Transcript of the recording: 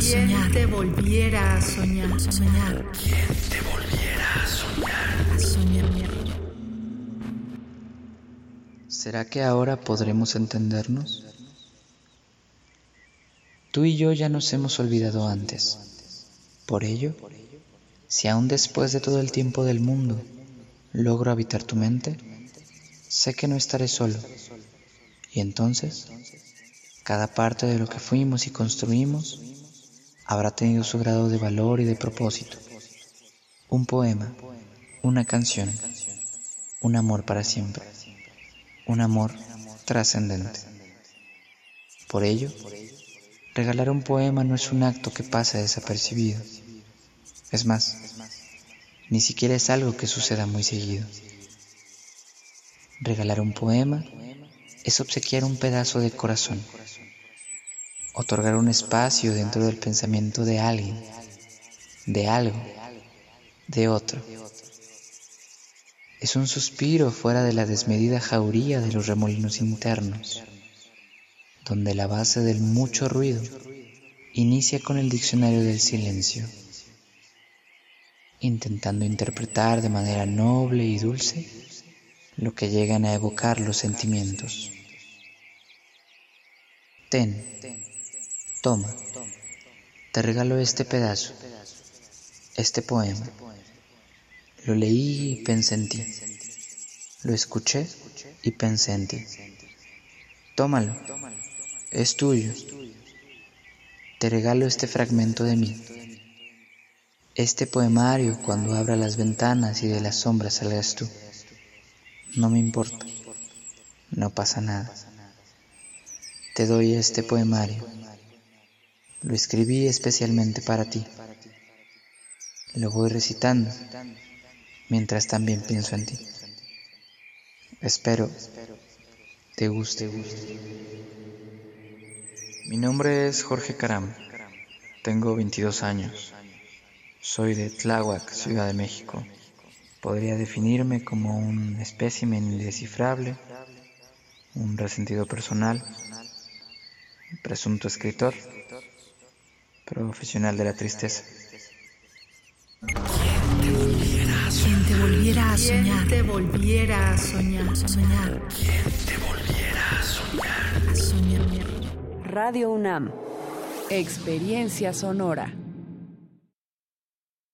a soñar? te volviera a soñar? ¿Quién te volviera a soñar? A soñar. ¿Será que ahora podremos entendernos? Tú y yo ya nos hemos olvidado antes. Por ello, si aún después de todo el tiempo del mundo logro habitar tu mente, sé que no estaré solo. Y entonces, cada parte de lo que fuimos y construimos habrá tenido su grado de valor y de propósito. Un poema, una canción, un amor para siempre, un amor trascendente. Por ello, regalar un poema no es un acto que pasa desapercibido. Es más, ni siquiera es algo que suceda muy seguido. Regalar un poema es obsequiar un pedazo de corazón, otorgar un espacio dentro del pensamiento de alguien, de algo, de otro. Es un suspiro fuera de la desmedida jauría de los remolinos internos, donde la base del mucho ruido inicia con el diccionario del silencio intentando interpretar de manera noble y dulce lo que llegan a evocar los sentimientos. Ten, toma, te regalo este pedazo, este poema. Lo leí y pensé en ti. Lo escuché y pensé en ti. Tómalo, es tuyo. Te regalo este fragmento de mí. Este poemario cuando abra las ventanas y de las sombras salgas tú. No me importa. No pasa nada. Te doy este poemario. Lo escribí especialmente para ti. Lo voy recitando mientras también pienso en ti. Espero te guste. Mi nombre es Jorge Caram. Tengo 22 años. Soy de Tláhuac, Ciudad de México. Podría definirme como un espécimen indescifrable, un resentido personal, presunto escritor, profesional de la tristeza. ¿Quién te volviera a soñar? te volviera a soñar? Soñar. ¿Quién te volviera a soñar? A soñar. Radio UNAM. Experiencia sonora.